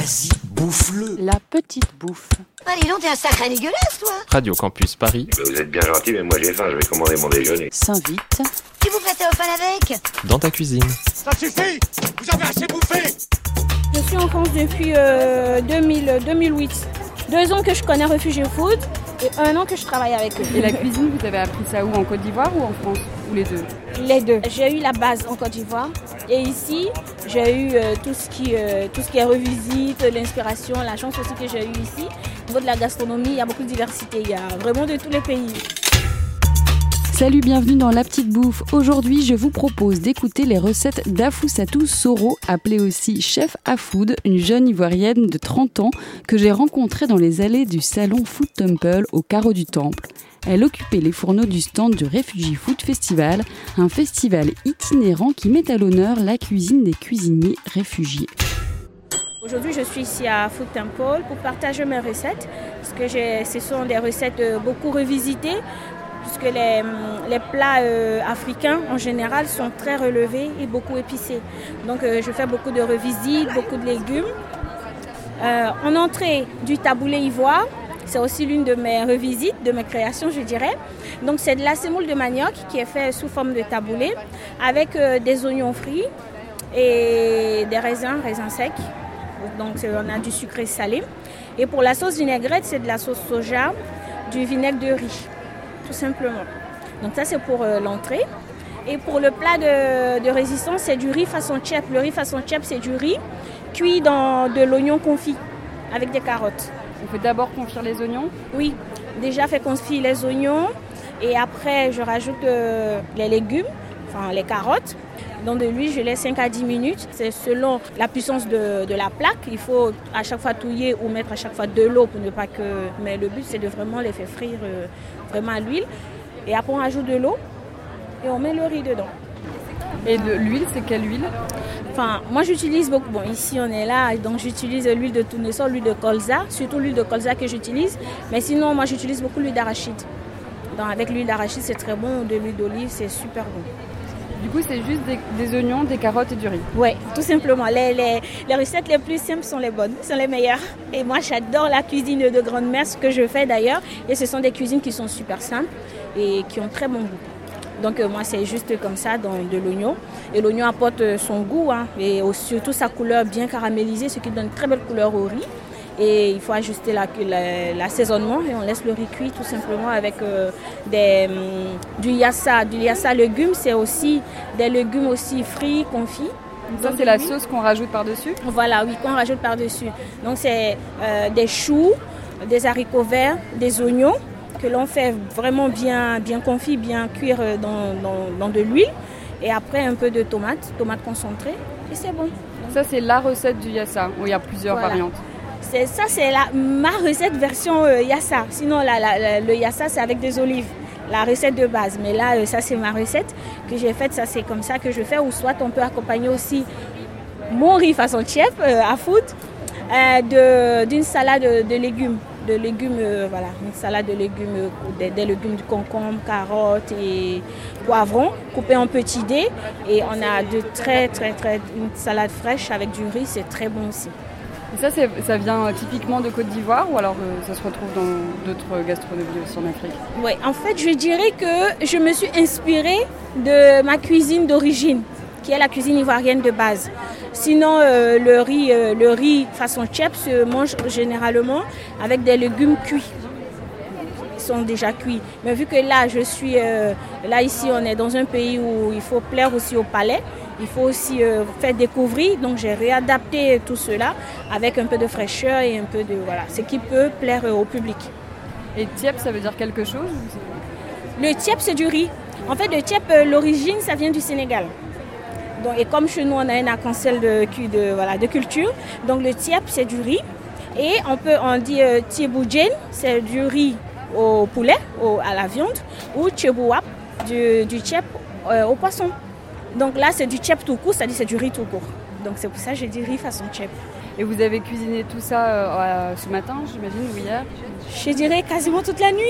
Vas-y, bouffe-le. La petite bouffe. Allez, non, t'es un sacré dégueulasse, toi Radio Campus Paris, Vous êtes bien gentil, mais moi j'ai faim, je vais commander mon déjeuner. S'invite. Tu vous prêtez au fan avec dans ta cuisine. Ça suffit Vous avez assez bouffé Je suis en France depuis euh, 2000, 2008. Deux ans que je connais Réfugié Food et un an que je travaille avec eux. Et la cuisine, vous avez appris ça où En Côte d'Ivoire ou en France Ou les deux? Les deux. J'ai eu la base en Côte d'Ivoire et ici, j'ai eu euh, tout, ce qui, euh, tout ce qui est revisite, l'inspiration, la chance aussi que j'ai eu ici. Au niveau de la gastronomie, il y a beaucoup de diversité. Il y a vraiment de tous les pays. Salut, bienvenue dans La Petite Bouffe. Aujourd'hui, je vous propose d'écouter les recettes d'Afousatou Soro, appelée aussi Chef Afood, une jeune ivoirienne de 30 ans que j'ai rencontrée dans les allées du salon Food Temple au carreau du Temple. Elle occupait les fourneaux du stand du Refugee Food Festival, un festival itinérant qui met à l'honneur la cuisine des cuisiniers réfugiés. Aujourd'hui, je suis ici à Food Temple pour partager mes recettes, parce que ce sont des recettes euh, beaucoup revisitées, puisque les, les plats euh, africains en général sont très relevés et beaucoup épicés. Donc, euh, je fais beaucoup de revisites, beaucoup de légumes. Euh, en entrée, du taboulé ivoire. C'est aussi l'une de mes revisites, de mes créations, je dirais. Donc, c'est de la semoule de manioc qui est fait sous forme de taboulé avec des oignons frits et des raisins, raisins secs. Donc, on a du sucré salé. Et pour la sauce vinaigrette, c'est de la sauce soja, du vinaigre de riz, tout simplement. Donc, ça, c'est pour euh, l'entrée. Et pour le plat de, de résistance, c'est du riz façon tchèp. Le riz façon tchèp, c'est du riz cuit dans de l'oignon confit avec des carottes. On fait d'abord confire les oignons. Oui, déjà fait confit les oignons et après je rajoute euh, les légumes, enfin les carottes. Dans de l'huile, je laisse 5 à 10 minutes. C'est selon la puissance de, de la plaque. Il faut à chaque fois touiller ou mettre à chaque fois de l'eau pour ne pas que. Mais le but c'est de vraiment les faire frire euh, vraiment à l'huile. Et après on rajoute de l'eau et on met le riz dedans. Et de l'huile, c'est quelle huile? Enfin, moi j'utilise beaucoup. Bon, ici on est là, donc j'utilise l'huile de tournesol, l'huile de colza, surtout l'huile de colza que j'utilise. Mais sinon, moi j'utilise beaucoup l'huile d'arachide. Donc, avec l'huile d'arachide, c'est très bon. De l'huile d'olive, c'est super bon. Du coup, c'est juste des, oignons, des carottes et du riz. Ouais, tout simplement. Les, les, les recettes les plus simples sont les bonnes, sont les meilleures. Et moi, j'adore la cuisine de grand-mère, ce que je fais d'ailleurs. Et ce sont des cuisines qui sont super simples et qui ont très bon goût. Donc euh, moi, c'est juste comme ça, dans de l'oignon. Et l'oignon apporte son goût hein, et surtout sa couleur bien caramélisée, ce qui donne une très belle couleur au riz. Et il faut ajuster la- la- l'assaisonnement et on laisse le riz cuit tout simplement avec euh, des, hum, du yassa. Du yassa légumes, c'est aussi des légumes aussi frits, confits. Ça, c'est la sauce qu'on rajoute par-dessus? Voilà, oui, qu'on rajoute par-dessus. Donc c'est euh, des choux, des haricots verts, des oignons que l'on fait vraiment bien, bien confit, bien cuire euh, dans, dans- dans de l'huile. Et après un peu de tomates, tomates concentrées. Et c'est bon. Ça, c'est la recette du yassa, où il y a plusieurs Voilà. variantes. Ça, c'est ma recette version euh, yassa. Sinon, la- le yassa, c'est avec des olives. La recette de base. Mais là, euh, ça, c'est ma recette que j'ai faite. Ça, c'est comme ça que je fais. Ou soit, on peut accompagner aussi mon riz façon chef euh, à foot d'une salade de, légumes. De légumes, voilà, une salade de légumes, des, des légumes de concombre, carottes et poivrons coupés en petits dés. Et on a de très, très, très, une salade fraîche avec du riz, c'est très bon aussi. Et ça, ça vient euh, typiquement de Côte d'Ivoire ou alors euh, ça se retrouve dans d'autres gastronomies aussi en Afrique? Oui, en fait, je dirais que je me suis inspirée de ma cuisine d'origine, qui est la cuisine ivoirienne de base. Sinon, euh, le, riz, le riz façon tchèp se mange généralement avec des légumes cuits. Sont déjà cuits. Mais vu que là, je suis là ici, on est dans un pays où il faut plaire aussi au palais. Il faut aussi euh, faire découvrir. Donc, j'ai réadapté tout cela avec un peu de fraîcheur et un peu de voilà, ce qui peut plaire au public. Et tiep, ça veut dire quelque chose Le tiep, c'est du riz. En fait, le tiep, euh, l'origine, ça vient du Sénégal. Donc, et comme chez nous, on a un arc-en-ciel de, cu- de, voilà, de culture, donc le tiep, c'est du riz. Et on peut, on dit euh, c'est du riz au poulet, au- à la viande, ou tchebouap, du, du tiep euh, au poisson. Donc là, c'est du tiep tout court, c'est-à-dire c'est du riz tout court. Donc c'est pour ça que j'ai dit riz façon tchèp. Et vous avez cuisiné tout ça euh, ce matin, j'imagine, ou hier? Je dirais quasiment toute la nuit.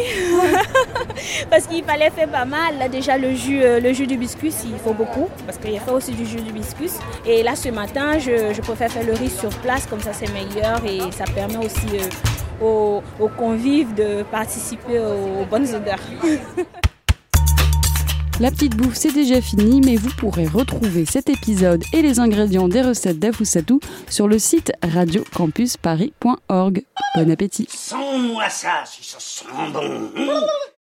parce qu'il fallait faire pas mal. Là déjà le jus, euh, le jus d'hibiscus, il faut beaucoup. Parce qu'il y a fait aussi du jus d'hibiscus. Et là ce matin, je, je, préfère faire le riz sur place, comme ça c'est meilleur et ça permet aussi euh, aux, aux, convives de participer aux bonnes odeurs. La petite bouffe, c'est déjà fini, mais vous pourrez retrouver cet épisode et les ingrédients des recettes d'Afousatou sur le site radiocampusparis.org. Bon appétit Sens-moi ça, si ça sent bon.